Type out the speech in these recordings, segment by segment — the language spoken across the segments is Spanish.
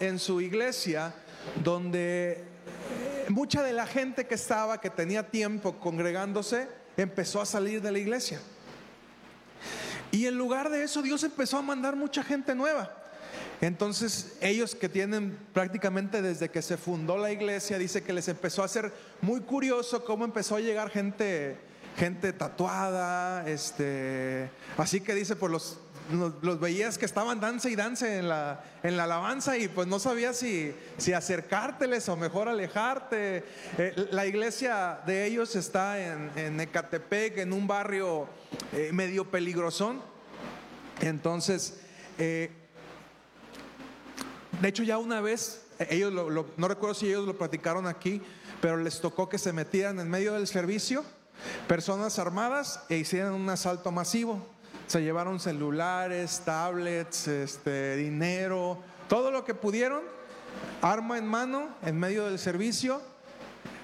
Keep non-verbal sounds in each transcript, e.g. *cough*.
en su iglesia donde mucha de la gente que estaba, que tenía tiempo congregándose, empezó a salir de la iglesia. Y en lugar de eso, Dios empezó a mandar mucha gente nueva. Entonces, ellos que tienen prácticamente desde que se fundó la iglesia, dice que les empezó a hacer muy curioso cómo empezó a llegar gente, gente tatuada, este, así que dice, por los los, veías que estaban danza y danza en la, en la alabanza y pues no sabías si, si acercárteles o mejor alejarte. Eh, la iglesia de ellos está en, en Ecatepec, en un barrio eh, medio peligrosón. Entonces, eh, de hecho ya una vez, ellos no recuerdo si ellos lo platicaron aquí, pero les tocó que se metieran en medio del servicio personas armadas e hicieran un asalto masivo. Se llevaron celulares, tablets, este, dinero, todo lo que pudieron, arma en mano, en medio del servicio,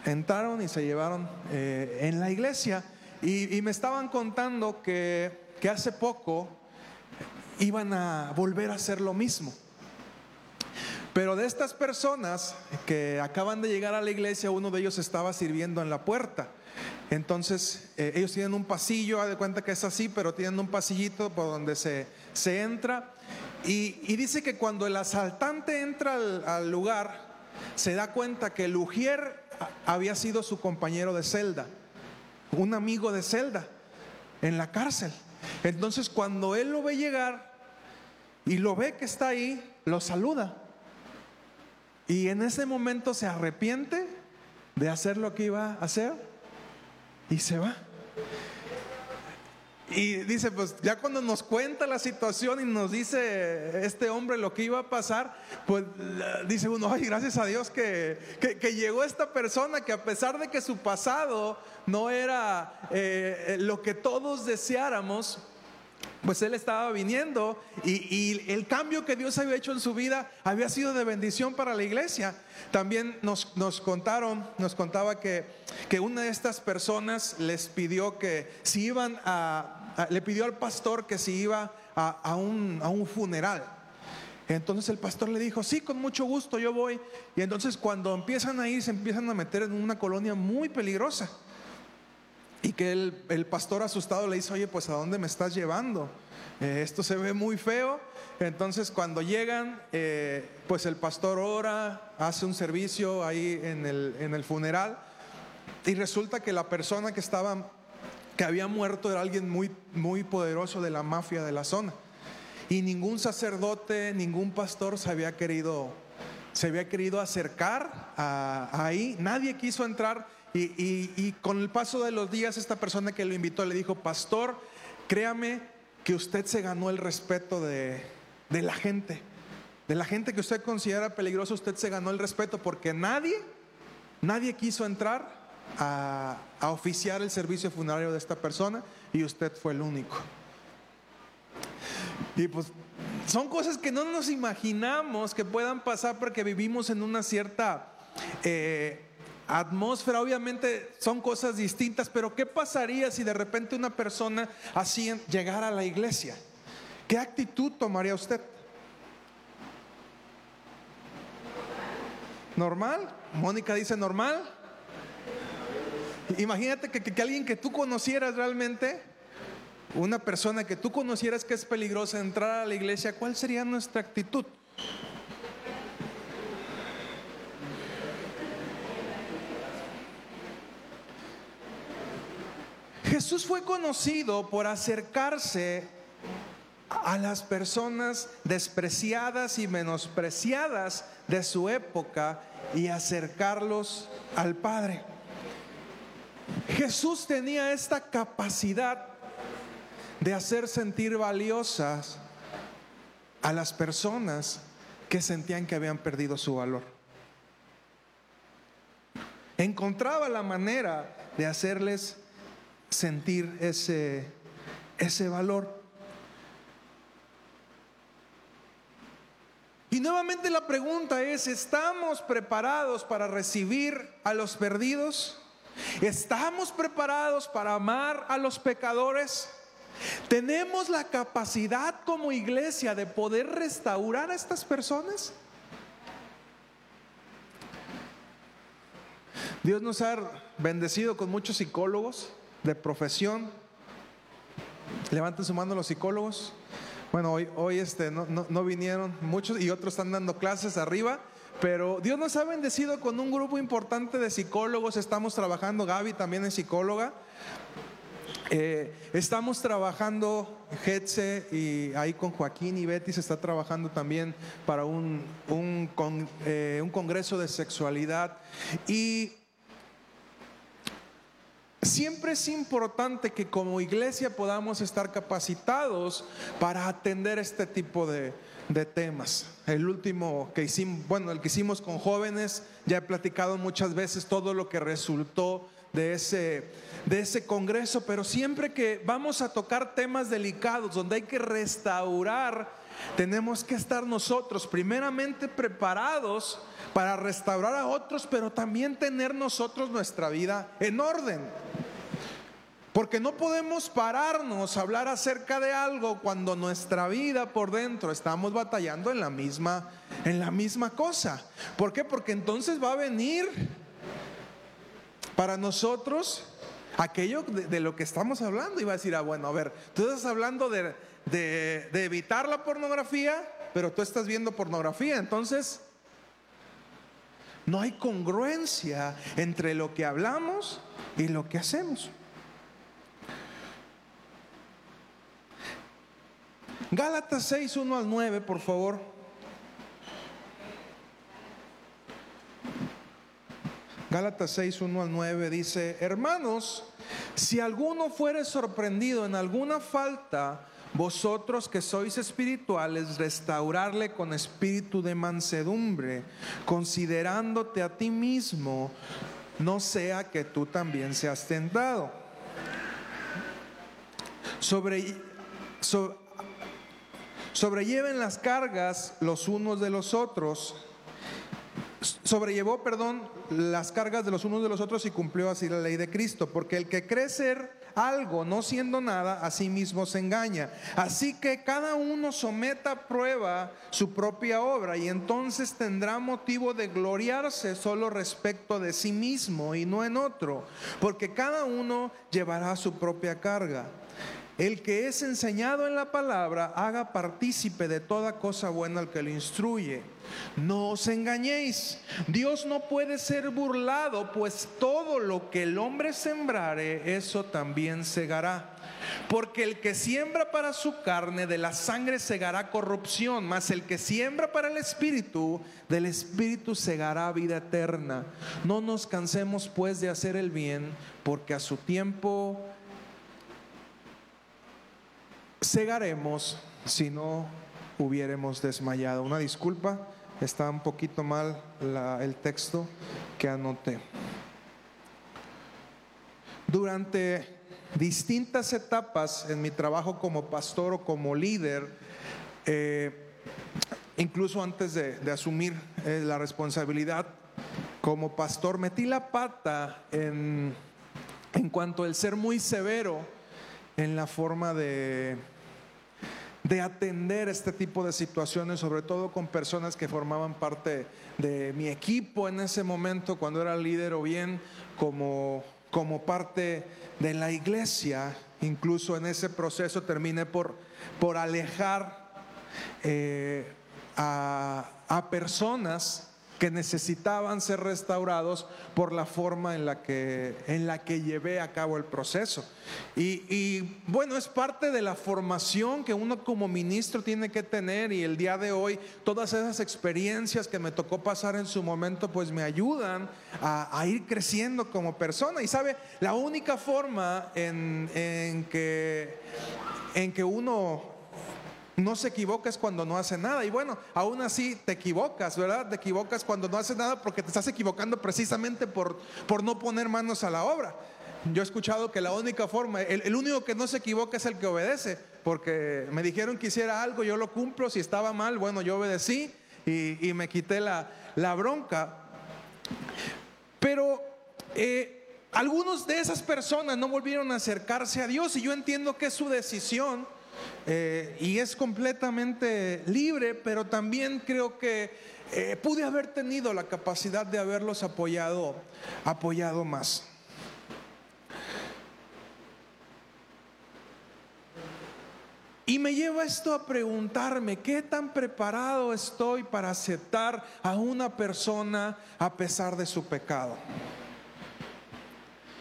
entraron y se llevaron eh, en la iglesia. Y, me estaban contando que, que hace poco iban a volver a hacer lo mismo. Pero de estas personas que acaban de llegar a la iglesia, uno de ellos estaba sirviendo en la puerta. Entonces, eh, ellos tienen un pasillo, haz de cuenta que es así, pero tienen un pasillito por donde se, se entra. Y, dice que cuando el asaltante entra al, lugar, se da cuenta que el Ujier había sido su compañero de celda, un amigo de celda, en la cárcel. Entonces, cuando él lo ve llegar y lo ve que está ahí, lo saluda. Y en ese momento se arrepiente de hacer lo que iba a hacer y se va. Y dice, pues ya cuando nos cuenta la situación y nos dice este hombre lo que iba a pasar, pues dice uno, ay, gracias a Dios que, llegó esta persona que a pesar de que su pasado no era eh, lo que todos deseáramos, pues él estaba viniendo y, el cambio que Dios había hecho en su vida había sido de bendición para la iglesia. También nos, contaron, nos contaba que, una de estas personas les pidió que si iban a, le pidió al pastor que si iba a un funeral. Entonces el pastor le dijo, sí, con mucho gusto, yo voy. Y entonces cuando empiezan a ir, se empiezan a meter en una colonia muy peligrosa. Y que el, pastor asustado le dice, oye, pues ¿a dónde me estás llevando? Eh, esto se ve muy feo. Entonces cuando llegan, eh, pues el pastor ora, hace un servicio ahí en el, en el funeral. Y resulta que la persona que estaba, que había muerto era alguien muy, muy poderoso de la mafia de la zona. Y ningún sacerdote, ningún pastor se había querido, se había querido acercar ahí. Nadie quiso entrar y, con el paso de los días, esta persona que lo invitó le dijo, pastor, créame que usted se ganó el respeto de, la gente. De la gente que usted considera peligrosa, usted se ganó el respeto porque nadie, nadie quiso entrar a, oficiar el servicio funerario de esta persona y usted fue el único. Y pues son cosas que no nos imaginamos que puedan pasar porque vivimos en una cierta eh, atmósfera, obviamente son cosas distintas, pero ¿qué pasaría si de repente una persona así llegara a la iglesia? ¿Qué actitud tomaría usted? ¿Normal? Mónica dice normal. Imagínate que, que, alguien que tú conocieras realmente, una persona que tú conocieras que es peligrosa entrar a la iglesia, ¿cuál sería nuestra actitud? Jesús fue conocido por acercarse a las personas despreciadas y menospreciadas de su época y acercarlos al Padre. Jesús tenía esta capacidad de hacer sentir valiosas a las personas que sentían que habían perdido su valor. Encontraba la manera de hacerles sentir ese, ese valor. Y nuevamente la pregunta es, ¿estamos preparados para recibir a los perdidos? ¿Estamos preparados para amar a los pecadores? ¿Tenemos la capacidad como iglesia de poder restaurar a estas personas? Dios nos ha bendecido con muchos psicólogos, de profesión. Levanten su mano los psicólogos. Bueno, hoy, hoy este, no, no vinieron muchos y otros están dando clases arriba. Pero Dios nos ha bendecido con un grupo importante de psicólogos. Estamos trabajando, Gaby también es psicóloga. Eh, estamos trabajando, Hetze y ahí con Joaquín y Betty se está trabajando también para un, un, eh, un congreso de sexualidad. Y siempre es importante que como iglesia podamos estar capacitados para atender este tipo de, temas. El último que hicimos, bueno, el que hicimos con jóvenes, ya he platicado muchas veces todo lo que resultó de ese, de ese congreso, pero siempre que vamos a tocar temas delicados donde hay que restaurar, tenemos que estar nosotros primeramente preparados para restaurar a otros, pero también tener nosotros nuestra vida en orden. Porque no podemos pararnos a hablar acerca de algo cuando nuestra vida por dentro estamos batallando en la misma en la misma cosa. ¿Por qué? Porque entonces va a venir para nosotros aquello de, lo que estamos hablando y va a decir, ah, bueno, a ver, tú estás hablando de, de evitar la pornografía, pero tú estás viendo pornografía, entonces no hay congruencia entre lo que hablamos y lo que hacemos. Gálatas 6, 1 al 9, por favor. Gálatas 6, 1 al 9 dice, hermanos, si alguno fuere sorprendido en alguna falta, vosotros que sois espirituales, restaurarle con espíritu de mansedumbre, considerándote a ti mismo, no sea que tú también seas tentado. Sobre, sobre Sobrelleven las cargas los unos de los otros. Sobrellevó, perdón, las cargas de los unos de los otros y cumplió así la ley de Cristo. Porque el que cree ser algo no siendo nada, a sí mismo se engaña. Así que cada uno someta a prueba su propia obra y entonces tendrá motivo de gloriarse solo respecto de sí mismo y no en otro. Porque cada uno llevará su propia carga. El que es enseñado en la palabra, haga partícipe de toda cosa buena al que le instruye. No os engañéis, Dios no puede ser burlado, pues todo lo que el hombre sembrare, eso también segará. Porque el que siembra para su carne, de la sangre segará corrupción, mas el que siembra para el espíritu, del espíritu segará vida eterna. No nos cansemos pues de hacer el bien, porque a su tiempo cegaremos si no hubiéramos desmayado. Una disculpa, está un poquito mal el texto que anoté. Durante distintas etapas en mi trabajo como pastor o como líder, eh, incluso antes de, asumir eh, la responsabilidad como pastor, metí la pata en, en cuanto al ser muy severo en la forma de de atender este tipo de situaciones, sobre todo con personas que formaban parte de mi equipo en ese momento, cuando era líder o bien como, como parte de la iglesia. Incluso en ese proceso terminé por, por alejar eh, a, a personas que necesitaban ser restaurados por la forma en la que, en la que llevé a cabo el proceso. Y, bueno, es parte de la formación que uno como ministro tiene que tener y el día de hoy todas esas experiencias que me tocó pasar en su momento pues me ayudan a, ir creciendo como persona. Y sabe, la única forma en, que, en que uno no se equivoca es cuando no hace nada. Y bueno, aún así te equivocas, ¿verdad? Te equivocas cuando no hace nada porque te estás equivocando precisamente por, por no poner manos a la obra. Yo he escuchado que la única forma, el, único que no se equivoca es el que obedece, porque me dijeron que hiciera algo, yo lo cumplo, si estaba mal, bueno, yo obedecí y, me quité la, bronca. Pero eh, algunos de esas personas no volvieron a acercarse a Dios y yo entiendo que es su decisión eh, y es completamente libre, pero también creo que eh, pude haber tenido la capacidad de haberlos apoyado, apoyado más. Y me lleva esto a preguntarme, ¿qué tan preparado estoy para aceptar a una persona a pesar de su pecado?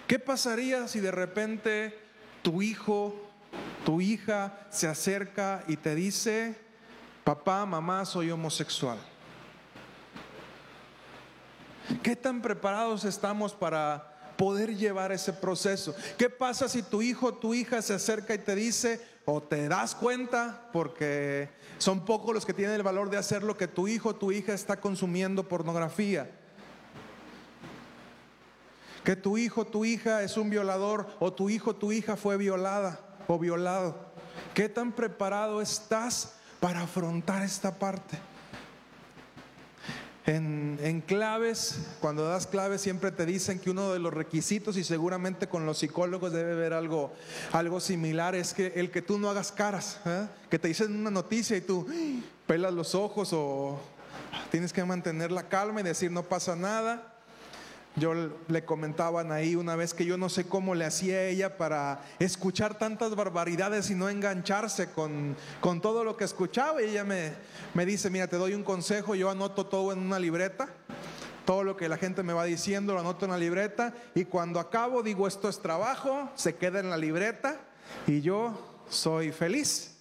¿Qué pasaría si de repente tu hijo, tu hija se acerca y te dice, papá, mamá, soy homosexual? ¿Qué tan preparados estamos para poder llevar ese proceso? ¿Qué pasa si tu hijo o tu hija se acerca y te dice, o te das cuenta, porque son pocos los que tienen el valor de hacer lo que tu hijo o tu hija está consumiendo pornografía. Que tu hijo o tu hija es un violador o tu hijo o tu hija fue violada o violado. ¿Qué tan preparado estás para afrontar esta parte? En, claves, cuando das claves siempre te dicen que uno de los requisitos, y seguramente con los psicólogos debe haber algo, algo similar, es que el que tú no hagas caras, ¿eh? que te dicen una noticia y tú pelas los ojos o tienes que mantener la calma y decir no pasa nada. Yo le comentaban ahí una vez que yo no sé cómo le hacía ella para escuchar tantas barbaridades y no engancharse con, con todo lo que escuchaba. Y ella me, me dice, mira, te doy un consejo, yo anoto todo en una libreta. Todo lo que la gente me va diciendo lo anoto en la libreta y cuando acabo digo esto es trabajo, se queda en la libreta y yo soy feliz.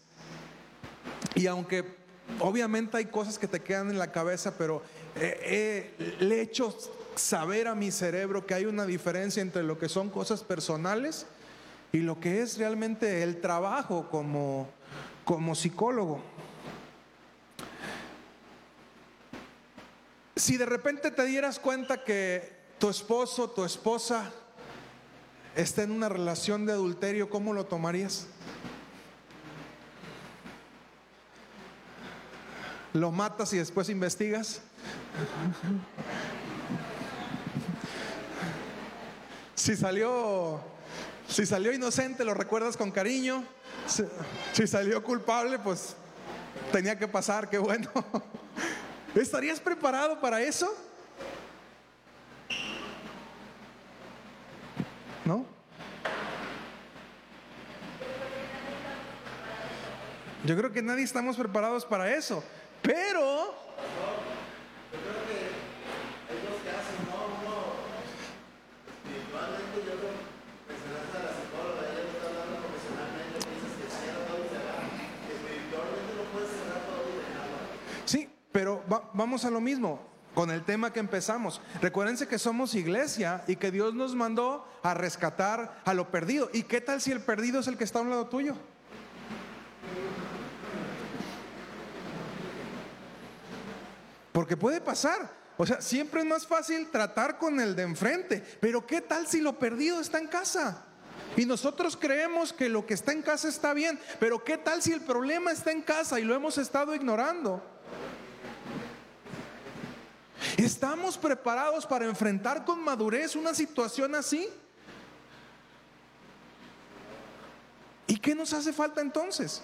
Y aunque obviamente hay cosas que te quedan en la cabeza, pero le he hecho saber a mi cerebro que hay una diferencia entre lo que son cosas personales y lo que es realmente el trabajo como, como psicólogo. Si de repente te dieras cuenta que tu esposo, tu esposa está en una relación de adulterio, ¿cómo lo tomarías? ¿Lo matas y después investigas? Si salió, si salió inocente, lo recuerdas con cariño. Si, salió culpable, pues tenía que pasar, qué bueno. *laughs* ¿Estarías preparado para eso? ¿No? Yo creo que nadie estamos preparados para eso. Pero Pero vamos a lo mismo con el tema que empezamos. Recuérdense que somos iglesia y que Dios nos mandó a rescatar a lo perdido. ¿Y qué tal si el perdido es el que está a un lado tuyo? Porque puede pasar. O sea, siempre es más fácil tratar con el de enfrente. Pero ¿qué tal si lo perdido está en casa? Y nosotros creemos que lo que está en casa está bien. Pero ¿qué tal si el problema está en casa y lo hemos estado ignorando? ¿Estamos preparados para enfrentar con madurez una situación así? ¿Y qué nos hace falta entonces?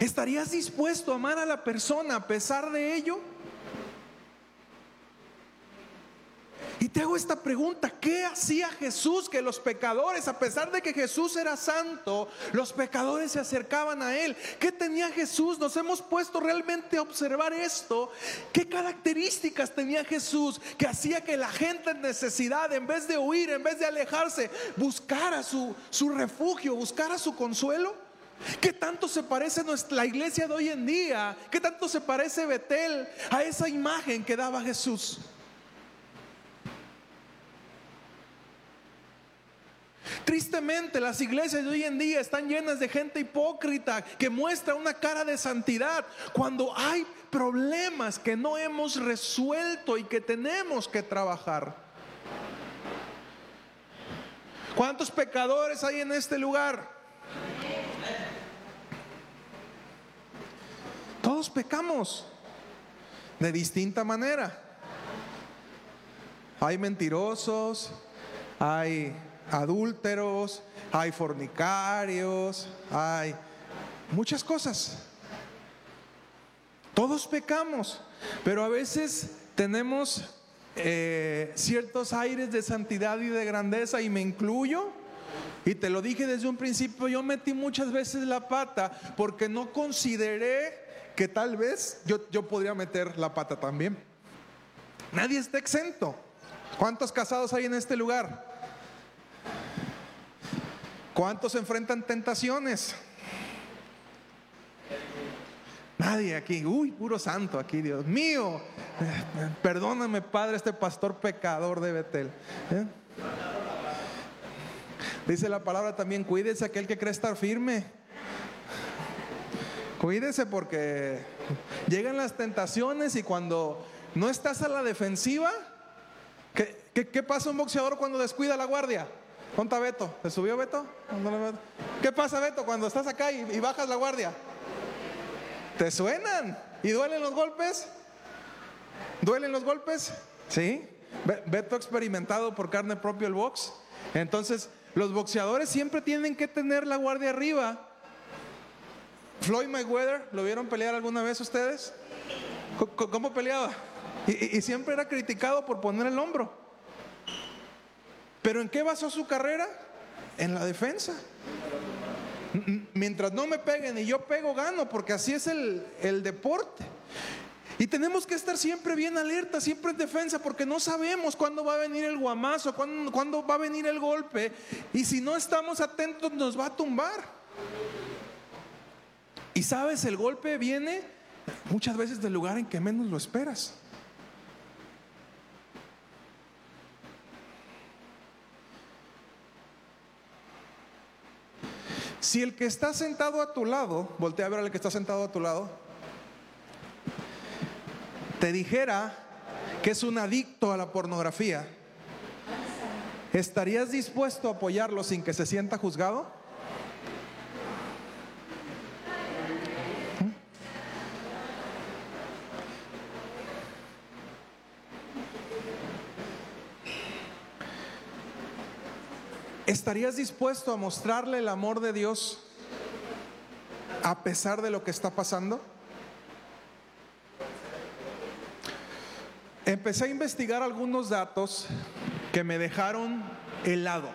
¿Estarías dispuesto a amar a la persona a pesar de ello? Te hago esta pregunta, ¿qué hacía Jesús que los pecadores, a pesar de que Jesús era santo, los pecadores se acercaban a Él? ¿Qué tenía Jesús? Nos hemos puesto realmente a observar esto. ¿Qué características tenía Jesús que hacía que la gente en necesidad, en vez de huir, en vez de alejarse, buscara su, su refugio, buscara su consuelo? ¿Qué tanto se parece nuestra, iglesia de hoy en día? ¿Qué tanto se parece Betel a esa imagen que daba Jesús? Tristemente las iglesias de hoy en día están llenas de gente hipócrita que muestra una cara de santidad cuando hay problemas que no hemos resuelto y que tenemos que trabajar. ¿Cuántos pecadores hay en este lugar? Todos pecamos de distinta manera. Hay mentirosos, hay adúlteros, hay fornicarios, hay muchas cosas. Todos pecamos, pero a veces tenemos eh, ciertos aires de santidad y de grandeza y me incluyo. Y te lo dije desde un principio, yo metí muchas veces la pata porque no consideré que tal vez yo, yo podría meter la pata también. Nadie está exento. ¿Cuántos casados hay en este lugar? ¿Cuántos enfrentan tentaciones? Nadie aquí. Uy, puro santo aquí, Dios mío. Perdóname, Padre, este pastor pecador de Betel. ¿eh? Dice la palabra también, cuídese aquel que cree estar firme. Cuídese porque llegan las tentaciones y cuando no estás a la defensiva, ¿qué, pasa un boxeador cuando descuida la guardia? ¿Conta Beto? ¿Se subió Beto? ¿Qué pasa Beto cuando estás acá y bajas la guardia? ¿Te suenan? ¿Y duelen los golpes? ¿Duelen los golpes? ¿Sí? Beto experimentado por carne propia el box. Entonces, los boxeadores siempre tienen que tener la guardia arriba. Floyd Mayweather, ¿lo vieron pelear alguna vez ustedes? ¿Cómo peleaba? Y siempre era criticado por poner el hombro. ¿Pero en qué basó su carrera? En la defensa. Mientras no me peguen y yo pego, gano, porque así es el, deporte. Y tenemos que estar siempre bien alerta, siempre en defensa, porque no sabemos cuándo va a venir el guamazo, cuándo, cuándo, va a venir el golpe. Y si no estamos atentos, nos va a tumbar. Y sabes, el golpe viene muchas veces del lugar en que menos lo esperas. Si el que está sentado a tu lado, voltea a ver al que está sentado a tu lado, te dijera que es un adicto a la pornografía, ¿estarías dispuesto a apoyarlo sin que se sienta juzgado? ¿Estarías dispuesto a mostrarle el amor de Dios a pesar de lo que está pasando? Empecé a investigar algunos datos que me dejaron helado.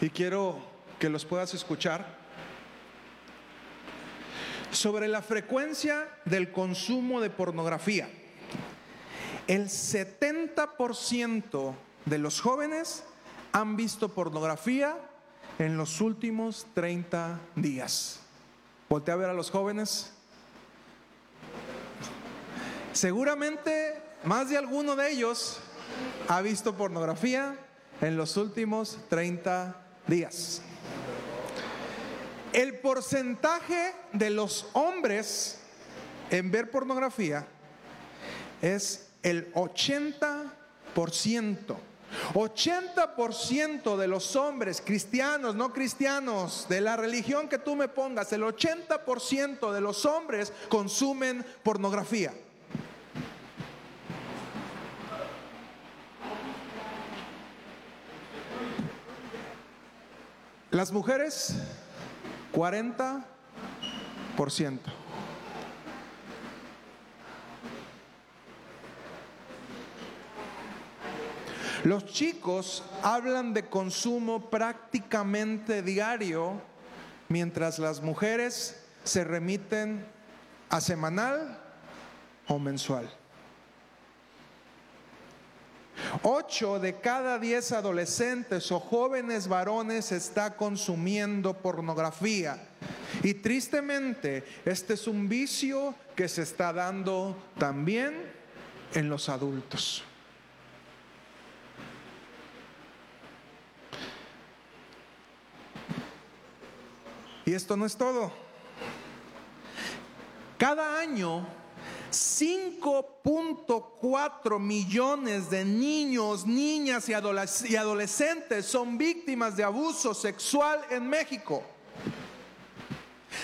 Y quiero que los puedas escuchar. Sobre la frecuencia del consumo de pornografía. El 70% de los jóvenes han visto pornografía en los últimos 30 días. Voltea a ver a los jóvenes. Seguramente más de alguno de ellos ha visto pornografía en los últimos 30 días. El porcentaje de los hombres en ver pornografía es el 80%. 80% de los hombres cristianos, no cristianos, de la religión que tú me pongas, el 80% de los hombres consumen pornografía. Las mujeres, 40%. Los chicos hablan de consumo prácticamente diario, mientras las mujeres se remiten a semanal o mensual. Ocho de cada diez adolescentes o jóvenes varones está consumiendo pornografía. Y tristemente, este es un vicio que se está dando también en los adultos. Y esto no es todo. Cada año 5.4 millones de niños, niñas y adolescentes son víctimas de abuso sexual en México.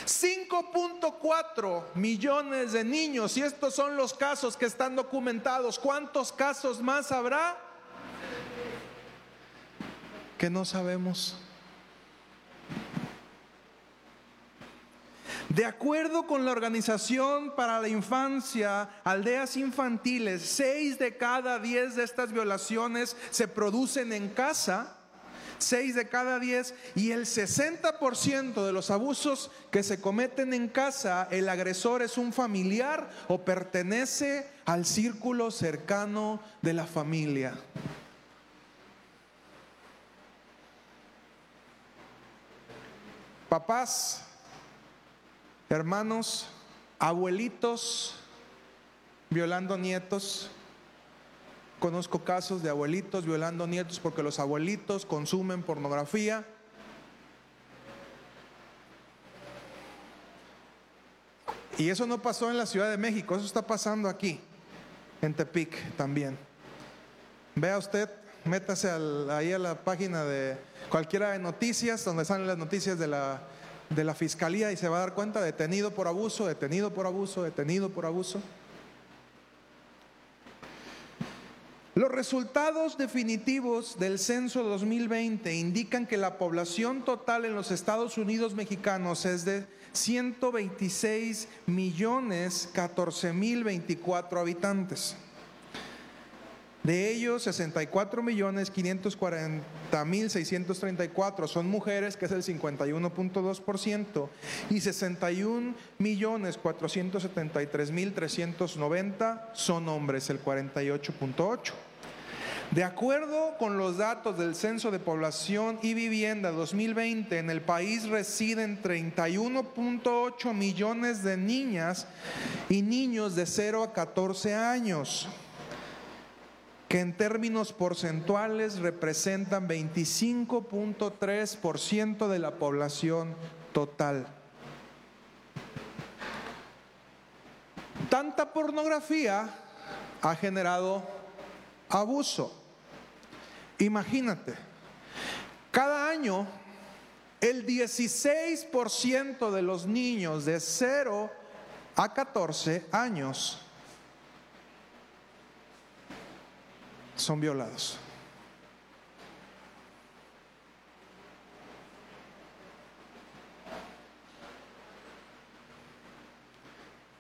5.4 millones de niños, y estos son los casos que están documentados. ¿Cuántos casos más habrá? que no sabemos. De acuerdo con la Organización para la Infancia, Aldeas Infantiles, seis de cada diez de estas violaciones se producen en casa. 6 de cada 10 y el 60% de los abusos que se cometen en casa, el agresor es un familiar o pertenece al círculo cercano de la familia. Papás, hermanos, abuelitos violando nietos. Conozco casos de abuelitos violando nietos porque los abuelitos consumen pornografía. Y eso no pasó en la Ciudad de México, eso está pasando aquí, en Tepic también. Vea usted, métase ahí a la página de cualquiera de noticias, donde salen las noticias de la, de la fiscalía y se va a dar cuenta, detenido por abuso, detenido por abuso, detenido por abuso. Los resultados definitivos del censo 2020 indican que la población total en los Estados Unidos mexicanos es de 126 millones 14 mil 24 habitantes. De ellos, 64 millones 540 mil 634 son mujeres, que es el 51.2%, y 61 millones 473 mil 390 son hombres, el 48.8%. De acuerdo con los datos del Censo de Población y Vivienda 2020, en el país residen 31.8 millones de niñas y niños de 0 a 14 años que en términos porcentuales representan 25.3% de la población total. Tanta pornografía ha generado abuso. Imagínate, cada año el 16% de los niños de 0 a 14 años son violados.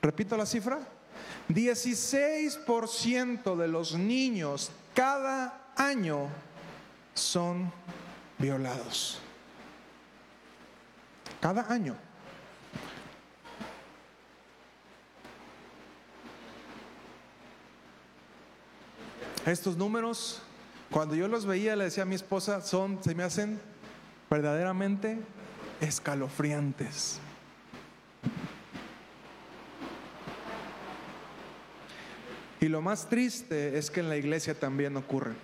Repito la cifra. 16% de los niños cada año son violados. Cada año. Estos números, cuando yo los veía, le decía a mi esposa, son, se me hacen verdaderamente escalofriantes. Y lo más triste es que en la iglesia también ocurre.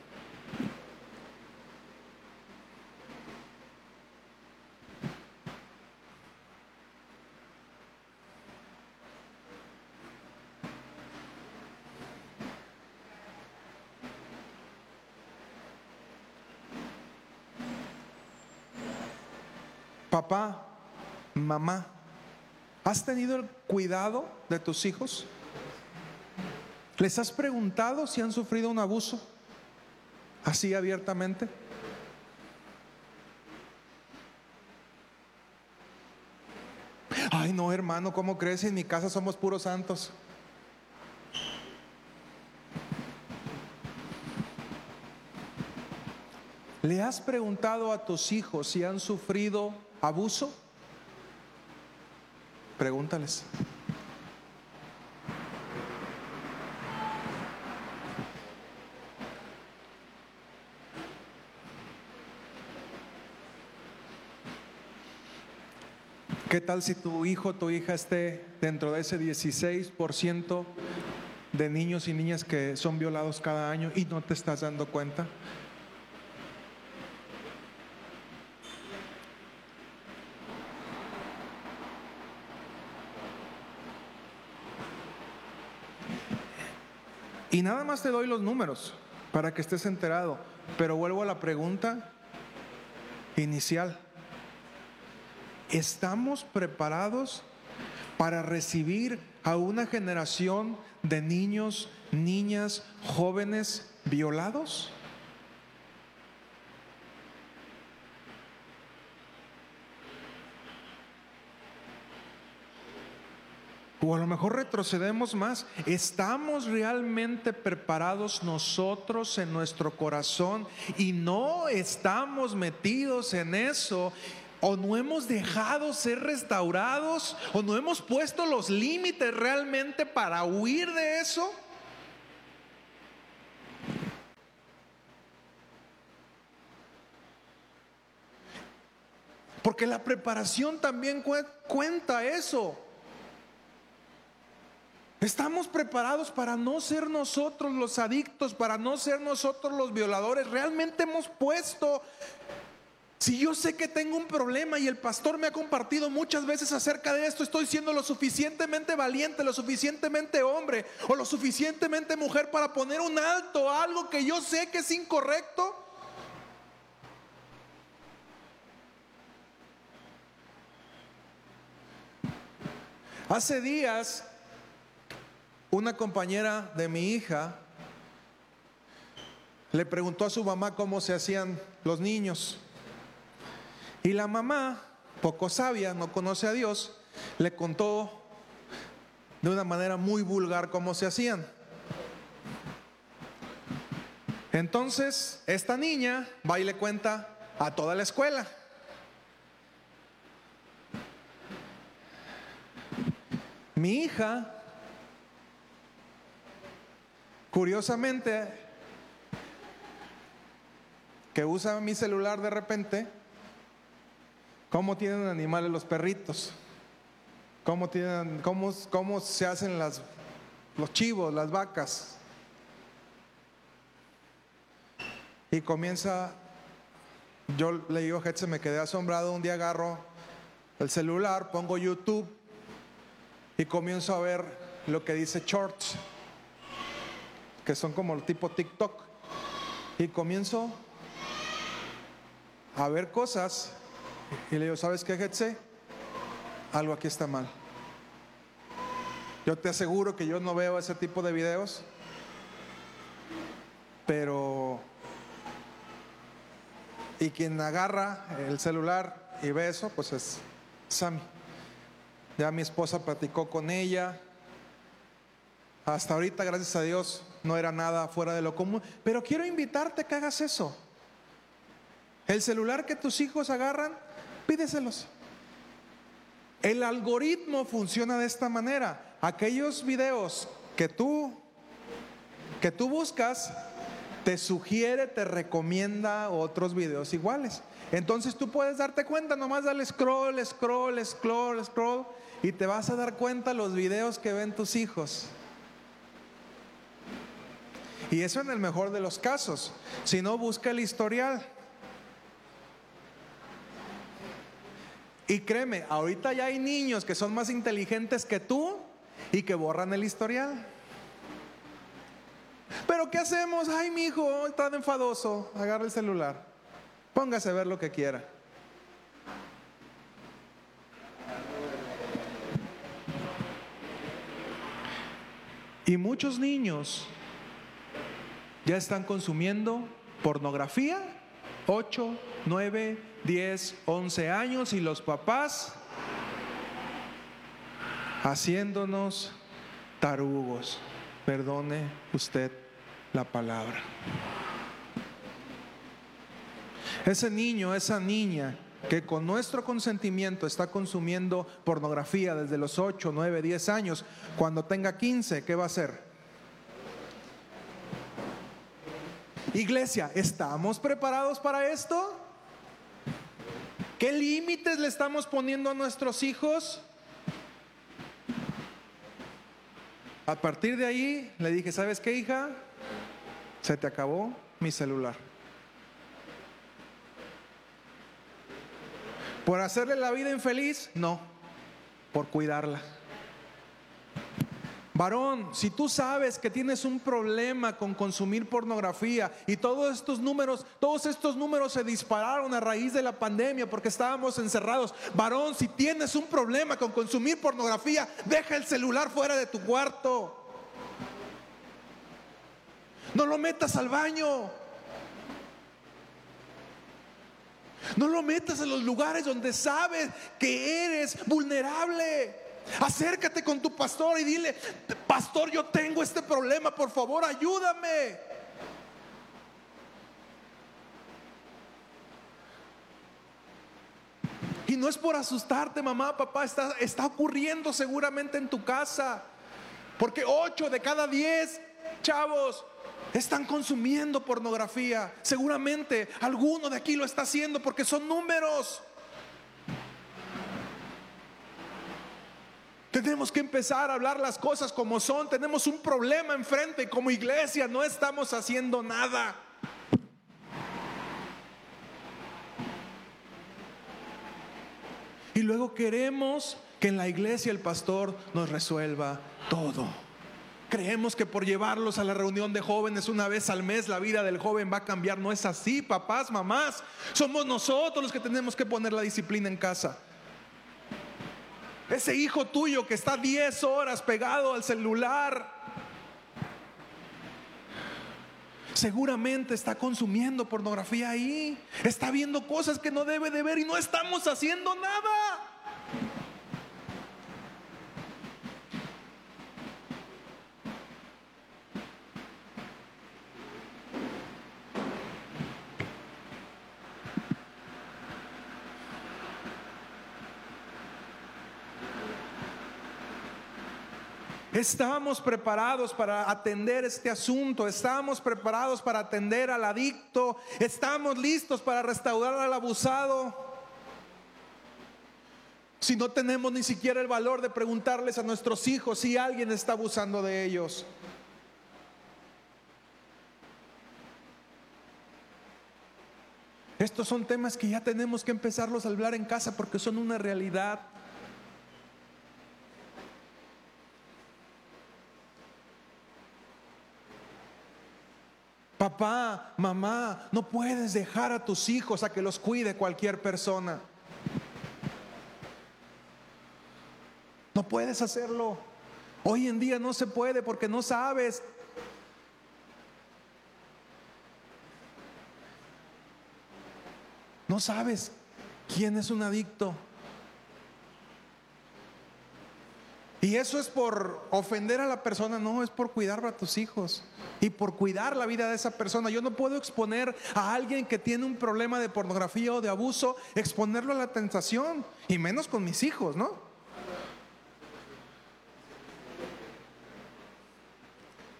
Papá, mamá, ¿has tenido el cuidado de tus hijos? ¿Les has preguntado si han sufrido un abuso? Así abiertamente. Ay, no, hermano, ¿cómo crees? En mi casa somos puros santos. ¿Le has preguntado a tus hijos si han sufrido abuso? Pregúntales. ¿Qué tal si tu hijo o tu hija esté dentro de ese 16% de niños y niñas que son violados cada año y no te estás dando cuenta? Y nada más te doy los números para que estés enterado, pero vuelvo a la pregunta inicial. ¿Estamos preparados para recibir a una generación de niños, niñas, jóvenes violados? O a lo mejor retrocedemos más. ¿Estamos realmente preparados nosotros en nuestro corazón y no estamos metidos en eso? ¿O no hemos dejado ser restaurados? ¿O no hemos puesto los límites realmente para huir de eso? Porque la preparación también cuenta eso. Estamos preparados para no ser nosotros los adictos, para no ser nosotros los violadores. Realmente hemos puesto, si yo sé que tengo un problema y el pastor me ha compartido muchas veces acerca de esto, estoy siendo lo suficientemente valiente, lo suficientemente hombre o lo suficientemente mujer para poner un alto a algo que yo sé que es incorrecto. Hace días una compañera de mi hija le preguntó a su mamá cómo se hacían los niños. Y la mamá, poco sabia, no conoce a Dios, le contó de una manera muy vulgar cómo se hacían. Entonces, esta niña va y le cuenta a toda la escuela. Mi hija Curiosamente, que usa mi celular de repente, ¿cómo tienen animales los perritos? ¿Cómo, tienen, cómo, cómo se hacen las, los chivos, las vacas? Y comienza, yo le digo, se me quedé asombrado, un día agarro el celular, pongo YouTube y comienzo a ver lo que dice Shorts que son como el tipo TikTok. Y comienzo a ver cosas y le digo, ¿sabes qué, Getse? Algo aquí está mal. Yo te aseguro que yo no veo ese tipo de videos, pero... Y quien agarra el celular y ve eso, pues es Sammy. Ya mi esposa platicó con ella. Hasta ahorita, gracias a Dios, no era nada fuera de lo común. Pero quiero invitarte a que hagas eso. El celular que tus hijos agarran, pídeselos. El algoritmo funciona de esta manera. Aquellos videos que tú que tú buscas te sugiere, te recomienda otros videos iguales. Entonces tú puedes darte cuenta, nomás dale scroll, scroll, scroll, scroll y te vas a dar cuenta los videos que ven tus hijos. Y eso en el mejor de los casos. Si no, busca el historial. Y créeme, ahorita ya hay niños que son más inteligentes que tú y que borran el historial. Pero ¿qué hacemos? Ay, mi hijo está enfadoso. Agarra el celular. Póngase a ver lo que quiera. Y muchos niños ya están consumiendo pornografía, 8, 9, 10, 11 años y los papás haciéndonos tarugos. Perdone usted la palabra. Ese niño, esa niña que con nuestro consentimiento está consumiendo pornografía desde los 8, 9, 10 años, cuando tenga 15, ¿qué va a hacer? Iglesia, ¿estamos preparados para esto? ¿Qué límites le estamos poniendo a nuestros hijos? A partir de ahí le dije, ¿sabes qué, hija? Se te acabó mi celular. ¿Por hacerle la vida infeliz? No, por cuidarla. Varón, si tú sabes que tienes un problema con consumir pornografía y todos estos números, todos estos números se dispararon a raíz de la pandemia porque estábamos encerrados. Varón, si tienes un problema con consumir pornografía, deja el celular fuera de tu cuarto. No lo metas al baño. No lo metas en los lugares donde sabes que eres vulnerable. Acércate con tu pastor y dile, pastor, yo tengo este problema, por favor, ayúdame. Y no es por asustarte, mamá, papá, está, está ocurriendo seguramente en tu casa. Porque 8 de cada 10 chavos están consumiendo pornografía. Seguramente alguno de aquí lo está haciendo porque son números. Tenemos que empezar a hablar las cosas como son. Tenemos un problema enfrente como iglesia. No estamos haciendo nada. Y luego queremos que en la iglesia el pastor nos resuelva todo. Creemos que por llevarlos a la reunión de jóvenes una vez al mes la vida del joven va a cambiar. No es así, papás, mamás. Somos nosotros los que tenemos que poner la disciplina en casa. Ese hijo tuyo que está 10 horas pegado al celular, seguramente está consumiendo pornografía ahí, está viendo cosas que no debe de ver y no estamos haciendo nada. Estamos preparados para atender este asunto, estamos preparados para atender al adicto, estamos listos para restaurar al abusado. Si no tenemos ni siquiera el valor de preguntarles a nuestros hijos si alguien está abusando de ellos. Estos son temas que ya tenemos que empezarlos a hablar en casa porque son una realidad. Papá, mamá, no puedes dejar a tus hijos a que los cuide cualquier persona. No puedes hacerlo. Hoy en día no se puede porque no sabes. No sabes quién es un adicto. Y eso es por ofender a la persona, no, es por cuidar a tus hijos y por cuidar la vida de esa persona. Yo no puedo exponer a alguien que tiene un problema de pornografía o de abuso, exponerlo a la tentación, y menos con mis hijos, ¿no?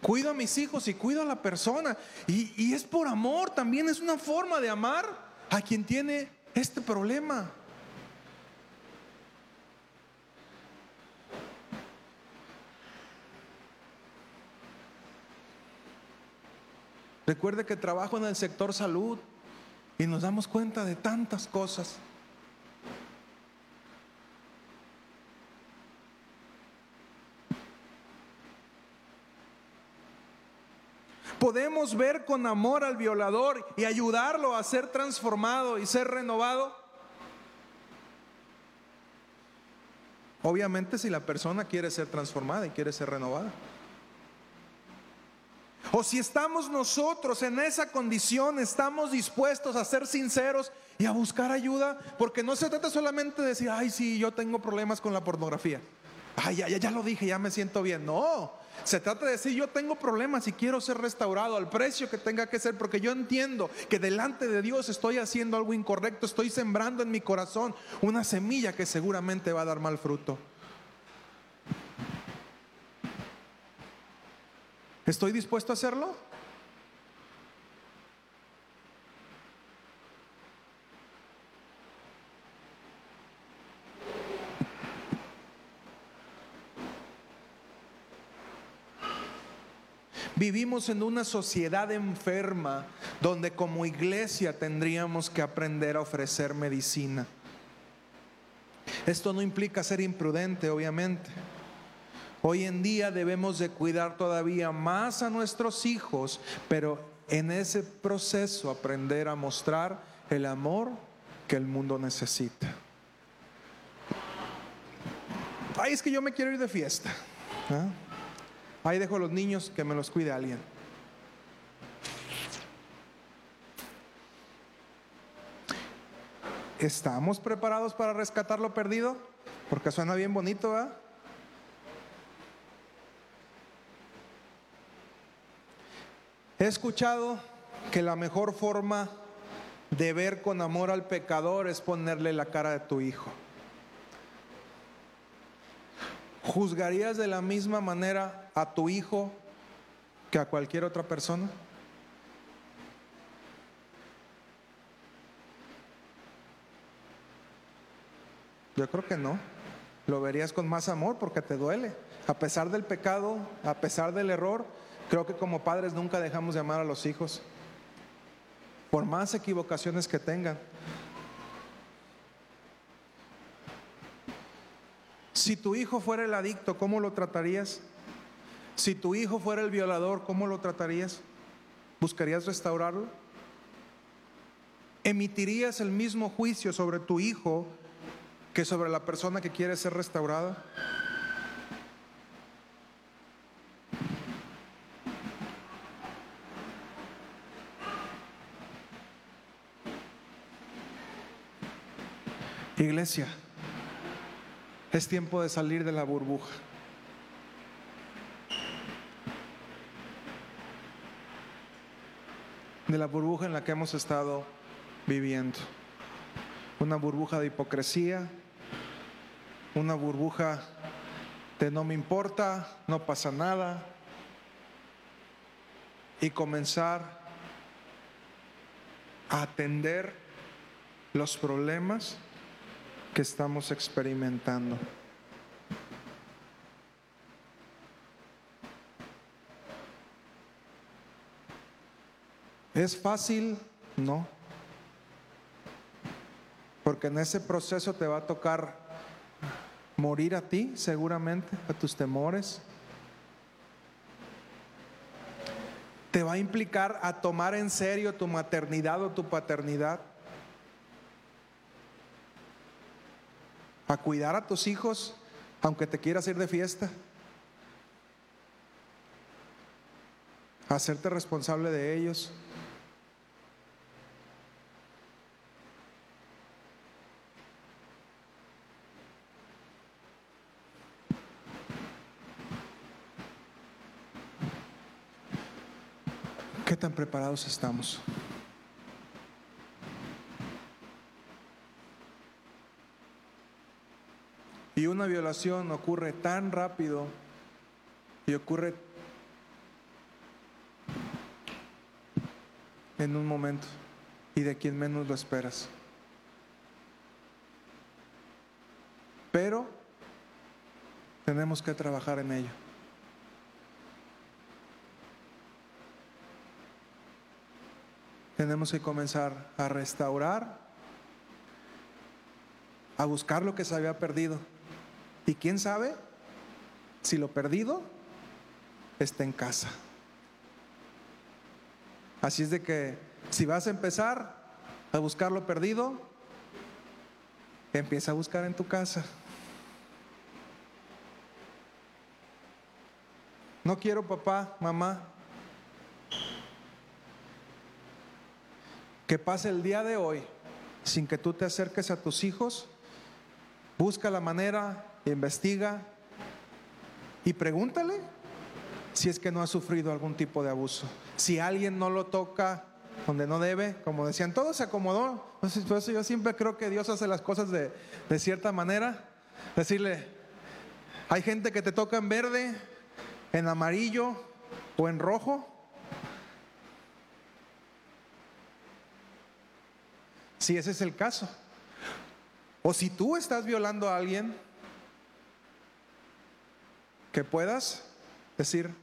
Cuido a mis hijos y cuido a la persona. Y, y es por amor, también es una forma de amar a quien tiene este problema. Recuerde que trabajo en el sector salud y nos damos cuenta de tantas cosas. Podemos ver con amor al violador y ayudarlo a ser transformado y ser renovado. Obviamente si la persona quiere ser transformada y quiere ser renovada. O si estamos nosotros en esa condición, estamos dispuestos a ser sinceros y a buscar ayuda, porque no se trata solamente de decir, ay, sí, yo tengo problemas con la pornografía. Ay, ya, ya, ya lo dije, ya me siento bien. No, se trata de decir, yo tengo problemas y quiero ser restaurado al precio que tenga que ser, porque yo entiendo que delante de Dios estoy haciendo algo incorrecto, estoy sembrando en mi corazón una semilla que seguramente va a dar mal fruto. ¿Estoy dispuesto a hacerlo? Vivimos en una sociedad enferma donde como iglesia tendríamos que aprender a ofrecer medicina. Esto no implica ser imprudente, obviamente. Hoy en día debemos de cuidar todavía más a nuestros hijos, pero en ese proceso aprender a mostrar el amor que el mundo necesita. Ay, es que yo me quiero ir de fiesta. ¿ah? Ahí dejo a los niños que me los cuide alguien. ¿Estamos preparados para rescatar lo perdido? Porque suena bien bonito, ¿ah? He escuchado que la mejor forma de ver con amor al pecador es ponerle la cara de tu hijo. ¿Juzgarías de la misma manera a tu hijo que a cualquier otra persona? Yo creo que no. Lo verías con más amor porque te duele. A pesar del pecado, a pesar del error, creo que como padres nunca dejamos de amar a los hijos. Por más equivocaciones que tengan. Si tu hijo fuera el adicto, ¿cómo lo tratarías? Si tu hijo fuera el violador, ¿cómo lo tratarías? ¿Buscarías restaurarlo? ¿Emitirías el mismo juicio sobre tu hijo que sobre la persona que quiere ser restaurada? Es tiempo de salir de la burbuja. De la burbuja en la que hemos estado viviendo. Una burbuja de hipocresía, una burbuja de no me importa, no pasa nada, y comenzar a atender los problemas que estamos experimentando. ¿Es fácil? No. Porque en ese proceso te va a tocar morir a ti, seguramente, a tus temores. Te va a implicar a tomar en serio tu maternidad o tu paternidad. A cuidar a tus hijos, aunque te quieras ir de fiesta. A hacerte responsable de ellos. ¿Qué tan preparados estamos? Y una violación ocurre tan rápido y ocurre en un momento y de quien menos lo esperas. Pero tenemos que trabajar en ello. tenemos que comenzar a restaurar, a buscar lo que se había perdido. Y quién sabe si lo perdido está en casa. Así es de que si vas a empezar a buscar lo perdido, empieza a buscar en tu casa. No quiero papá, mamá, que pase el día de hoy sin que tú te acerques a tus hijos, busca la manera, investiga y pregúntale si es que no ha sufrido algún tipo de abuso. Si alguien no lo toca donde no debe, como decían, todo se acomodó. Entonces, por eso yo siempre creo que Dios hace las cosas de, de cierta manera. Decirle, hay gente que te toca en verde, en amarillo o en rojo. si ese es el caso. O si tú estás violando a alguien, que puedas decir,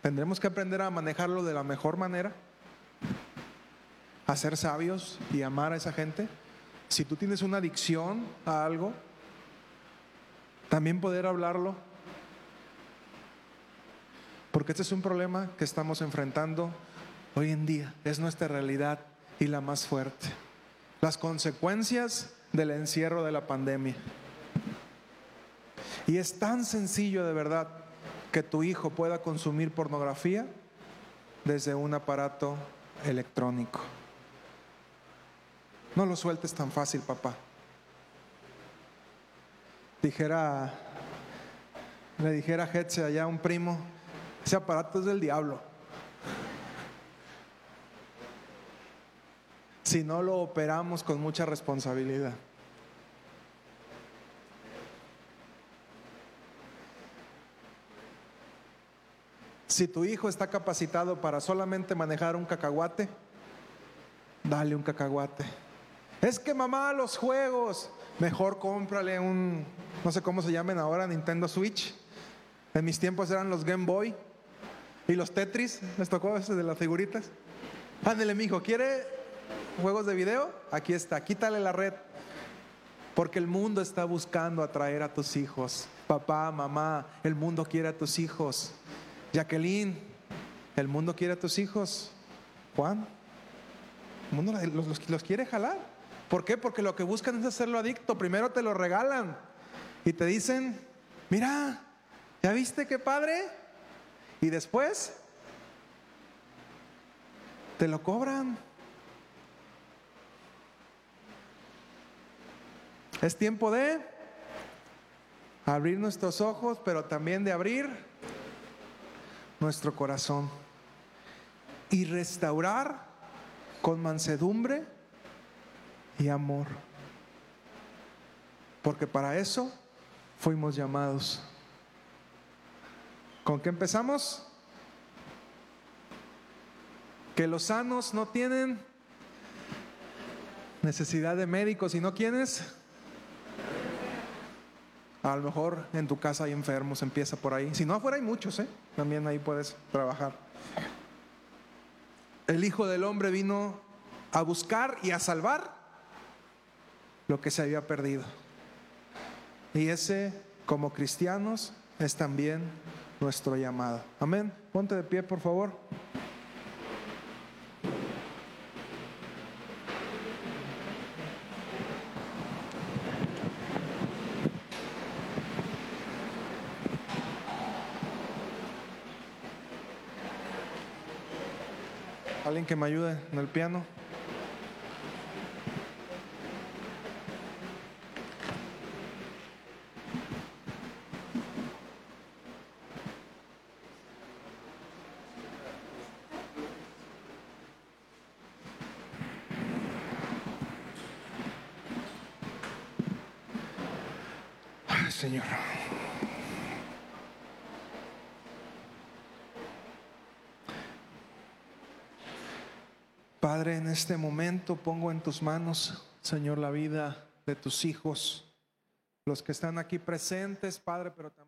tendremos que aprender a manejarlo de la mejor manera, a ser sabios y amar a esa gente. Si tú tienes una adicción a algo, también poder hablarlo. Porque este es un problema que estamos enfrentando hoy en día, es nuestra realidad y la más fuerte. Las consecuencias del encierro de la pandemia. Y es tan sencillo de verdad que tu hijo pueda consumir pornografía desde un aparato electrónico. No lo sueltes tan fácil, papá. Dijera, le dijera a Hetze allá a un primo, ese aparato es del diablo. Si no lo operamos con mucha responsabilidad. Si tu hijo está capacitado para solamente manejar un cacahuate, dale un cacahuate. Es que mamá, los juegos, mejor cómprale un, no sé cómo se llamen ahora, Nintendo Switch. En mis tiempos eran los Game Boy y los Tetris. ¿Les tocó ese de las figuritas? Ándele, mijo, ¿quiere juegos de video? Aquí está, quítale la red. Porque el mundo está buscando atraer a tus hijos. Papá, mamá, el mundo quiere a tus hijos. Jacqueline, el mundo quiere a tus hijos. Juan, el mundo los, los, quiere jalar. ¿Por qué? Porque lo que buscan es hacerlo adicto. Primero te lo regalan y te dicen, mira, ¿ya viste qué padre? Y después te lo cobran. Es tiempo de abrir nuestros ojos, pero también de abrir nuestro corazón y restaurar con mansedumbre y amor. Porque para eso fuimos llamados. ¿Con qué empezamos? Que los sanos no tienen necesidad de médicos, no quiénes. A lo mejor en tu casa hay enfermos, empieza por ahí. Si no, afuera hay muchos, ¿eh? también ahí puedes trabajar. El Hijo del Hombre vino a buscar y a salvar lo que se había perdido. Y ese, como cristianos, es también nuestro llamado. Amén. Ponte de pie, por favor. Alguien que me ayude en el piano. Señor. Padre, en este momento pongo en tus manos, Señor, la vida de tus hijos, los que están aquí presentes, Padre, pero también